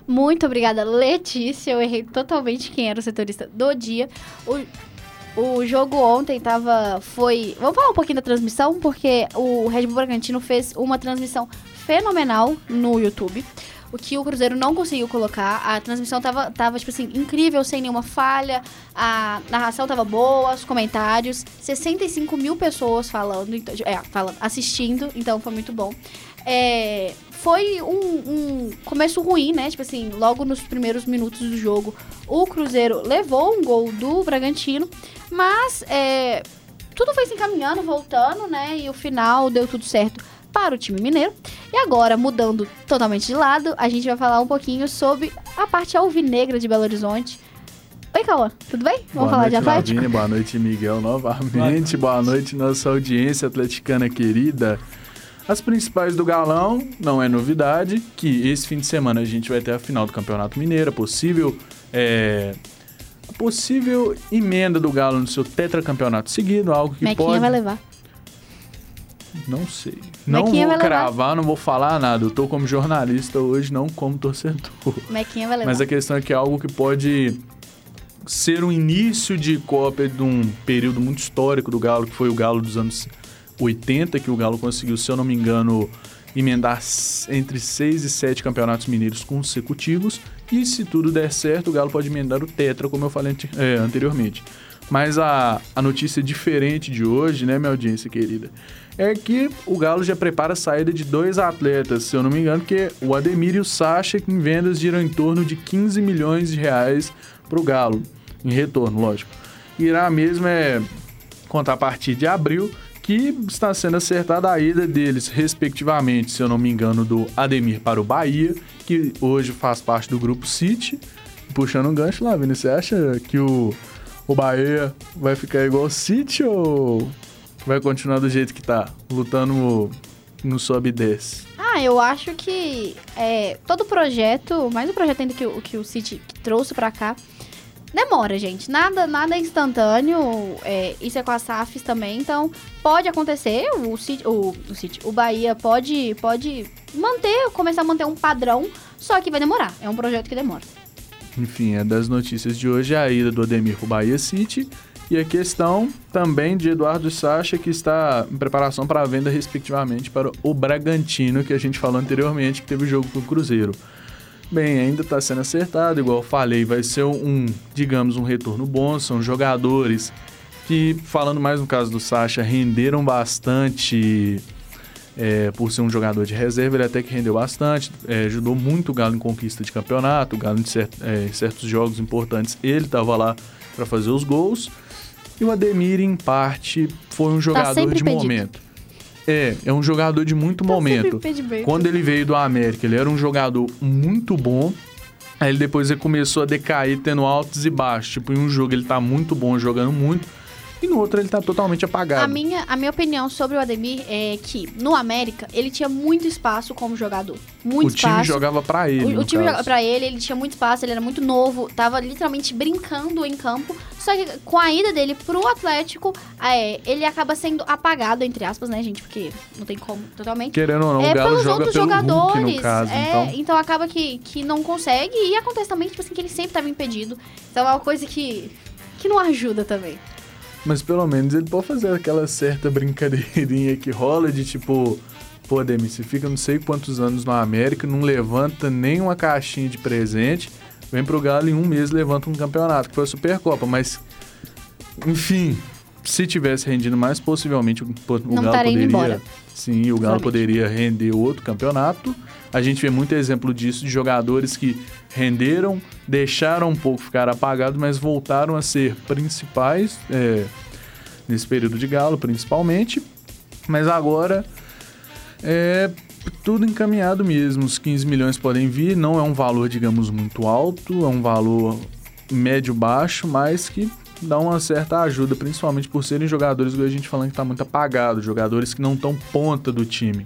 Muito obrigada, Letícia. Eu errei totalmente quem era o setorista do dia. O, o jogo ontem tava. Foi. Vamos falar um pouquinho da transmissão, porque o Red Bull Bragantino fez uma transmissão fenomenal no YouTube. O que o Cruzeiro não conseguiu colocar. A transmissão tava, tava, tipo assim, incrível, sem nenhuma falha. A narração tava boa, os comentários. 65 mil pessoas falando, então, é, falando, assistindo, então foi muito bom. É, foi um, um começo ruim, né? Tipo assim, logo nos primeiros minutos do jogo, o Cruzeiro levou um gol do Bragantino, mas é, tudo foi se encaminhando, voltando, né? E o final deu tudo certo para o time mineiro. E agora, mudando totalmente de lado, a gente vai falar um pouquinho sobre a parte alvinegra de Belo Horizonte. Oi, Cauã, tudo bem? Vamos Boa falar noite, de Atlético? Boa noite, Miguel, novamente. Boa noite, nossa audiência atleticana querida. As principais do Galão, não é novidade, que esse fim de semana a gente vai ter a final do Campeonato Mineiro, a possível, é, a possível emenda do Galo no seu tetracampeonato seguido, algo que Mequinha pode... vai levar. Não sei. Não Mequinha vou levar. cravar, não vou falar nada. Eu tô como jornalista hoje, não como torcedor. Mequinha vai levar. Mas a questão é que é algo que pode ser um início de cópia de um período muito histórico do Galo, que foi o Galo dos anos 80, que o Galo conseguiu, se eu não me engano, emendar entre seis e sete campeonatos mineiros consecutivos. E se tudo der certo, o Galo pode emendar o Tetra, como eu falei é, anteriormente. Mas a, a notícia diferente de hoje, né, minha audiência querida, é que o Galo já prepara a saída de dois atletas, se eu não me engano, que é o Ademir e o Sacha, que em vendas giram em torno de 15 milhões de reais para o Galo, em retorno, lógico. Irá mesmo é contar a partir de abril, que está sendo acertada a ida deles, respectivamente, se eu não me engano, do Ademir para o Bahia, que hoje faz parte do grupo City. Puxando um gancho lá, Vini, você acha que o, o Bahia vai ficar igual o City ou vai continuar do jeito que tá, lutando no sobe e desce? Ah, eu acho que é, todo projeto, mais o projeto ainda que, que o City trouxe pra cá, demora, gente. Nada, nada é instantâneo. é, isso é com as SAFs também, então pode acontecer. O City, o, o, City, o Bahia pode, pode manter, começar a manter um padrão, só que vai demorar. É um projeto que demora. Enfim, é das notícias de hoje a ida do Ademir pro Bahia City e a questão também de Eduardo Sacha, que está em preparação para a venda, respectivamente, para o Bragantino, que a gente falou anteriormente, que teve o jogo com o Cruzeiro. Bem, ainda está sendo acertado, igual eu falei, vai ser um, digamos, um retorno bom. São jogadores que, falando mais no caso do Sacha, renderam bastante é, por ser um jogador de reserva, ele até que rendeu bastante, é, ajudou muito o Galo em conquista de campeonato, o Galo em, cer é, em certos jogos importantes, ele estava lá para fazer os gols. E o Ademir, em parte, foi um jogador de pedido. momento. É, é um jogador de muito momento. Quando ele veio do América, ele era um jogador muito bom. Aí ele depois ele começou a decair, tendo altos e baixos. Tipo, em um jogo ele tá muito bom, jogando muito. E no outro ele tá totalmente apagado. A minha, a minha opinião sobre o Ademir é que no América ele tinha muito espaço como jogador. Muito o time espaço. jogava pra ele. O, o time caso. jogava pra ele, ele tinha muito espaço, ele era muito novo, tava literalmente brincando em campo. Só que com a ida dele pro Atlético, é, ele acaba sendo apagado, entre aspas, né, gente? Porque não tem como totalmente. Querendo ou não, é, o Galo pelos joga outros pelo jogadores. Hulk, caso. é, então. acaba que, que não consegue. E acontece também, tipo assim, que ele sempre tava impedido. Então é uma coisa que, que não ajuda também. Mas pelo menos ele pode fazer aquela certa brincadeirinha que rola de tipo... Pô, Demi, você fica não sei quantos anos no América, não levanta nem uma caixinha de presente, vem pro Galo em um mês levanta um campeonato, que foi a Supercopa, mas... Enfim, se tivesse rendido mais, possivelmente o, o Galo poderia... Sim, o Galo poderia render outro campeonato. A gente vê muito exemplo disso de jogadores que renderam, deixaram um pouco ficar apagados, mas voltaram a ser principais é, nesse período de Galo, principalmente. Mas agora é tudo encaminhado mesmo. Os 15 milhões podem vir, não é um valor, digamos, muito alto, é um valor médio-baixo, mas que dá uma certa ajuda, principalmente por serem jogadores, igual a gente falando que tá muito apagado, jogadores que não estão ponta do time.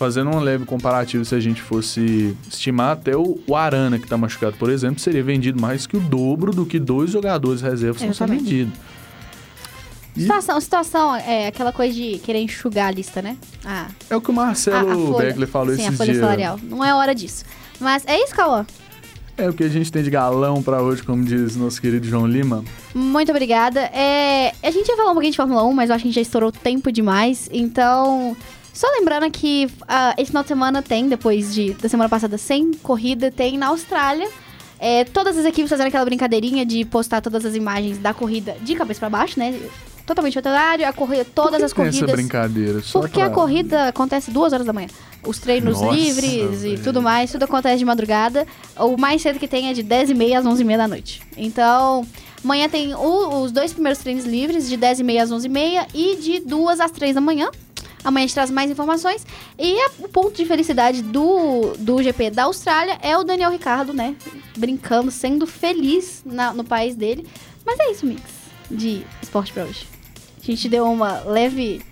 Fazendo um leve comparativo, se a gente fosse estimar, até o, o Arana, que tá machucado, por exemplo, seria vendido mais que o dobro do que dois jogadores reservas estão sendo vendidos. E Situação, situação é aquela coisa de querer enxugar a lista, né? Ah, é o que o a, a Marcelo. Beckler falou Sim, a esses folha dias. salarial. Não é hora disso. Mas é isso, Cauã. É o que a gente tem de galão pra hoje, como diz nosso querido João Lima. Muito obrigada. É, a gente ia falar um pouquinho de Fórmula 1, mas eu acho que a gente já estourou tempo demais. Então, só lembrando que ah, esse final de semana tem, depois de, da semana passada sem corrida, tem na Austrália. É, todas as equipes fazendo aquela brincadeirinha de postar todas as imagens da corrida de cabeça pra baixo, né? Totalmente horário, a corrida, todas que as essa corridas. brincadeira? Só Porque pra- a corrida acontece duas horas da manhã. Os treinos Nossa, livres e velho. tudo mais, tudo acontece de madrugada. O mais cedo que tem é de 10h30 às 11h30 da noite. Então, amanhã tem o- os dois primeiros treinos livres, de 10h30 às 11h30 e de 2 às 3 da manhã. Amanhã a gente traz mais informações. E a- o ponto de felicidade do, do GP da Austrália é o Daniel Ricardo, né? Brincando, sendo feliz na- no país dele. Mas é isso, Mix, de esporte pra hoje. A gente deu uma leve.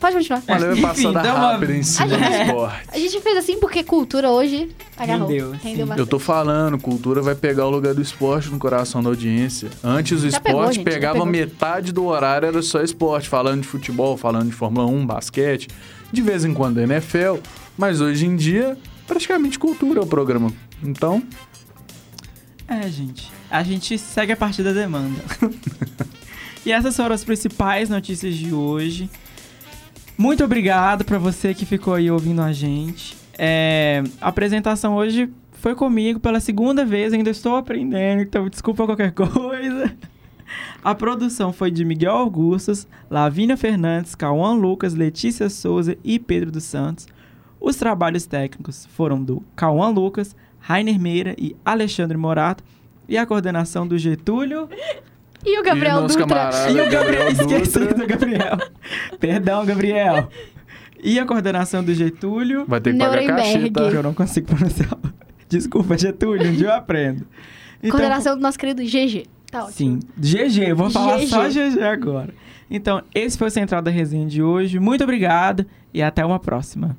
Pode continuar. Uma leve Enfim, passada rápida em cima do esporte. A gente fez assim porque cultura hoje agarrou. Rendeu, bastante. Eu tô falando, cultura vai pegar o lugar do esporte no coração da audiência. Antes o Já pegou, esporte gente, já pegava pegou. metade do horário, era só esporte, falando de futebol, falando de Fórmula 1, basquete, de vez em quando NFL, mas hoje em dia, praticamente cultura é o programa. Então, É, gente. A gente segue a partir da demanda. e essas foram as principais notícias de hoje. Muito obrigado pra você que ficou aí ouvindo a gente. É, a apresentação hoje foi comigo pela segunda vez, ainda estou aprendendo, então desculpa qualquer coisa. A produção foi de Miguel Augustos, Lavínia Fernandes, Cauã Lucas, Letícia Souza e Pedro dos Santos. Os trabalhos técnicos foram do Cauã Lucas, Rainer Meira e Alexandre Morato. E a coordenação do Getúlio E o Gabriel e Dutra. camarada e o Gabriel. Esqueci Dutra do Gabriel. Perdão, Gabriel. E a coordenação do Getúlio. vai ter que pagar Nuremberg. tá? Que eu não consigo pronunciar. Desculpa, Getúlio, um dia eu aprendo. Então, Coordenação do nosso querido GG. Tá ótimo. Sim, GG, eu vou falar GG. só GG agora. Então, esse foi o Central da Resenha de hoje. Muito obrigado e até uma próxima.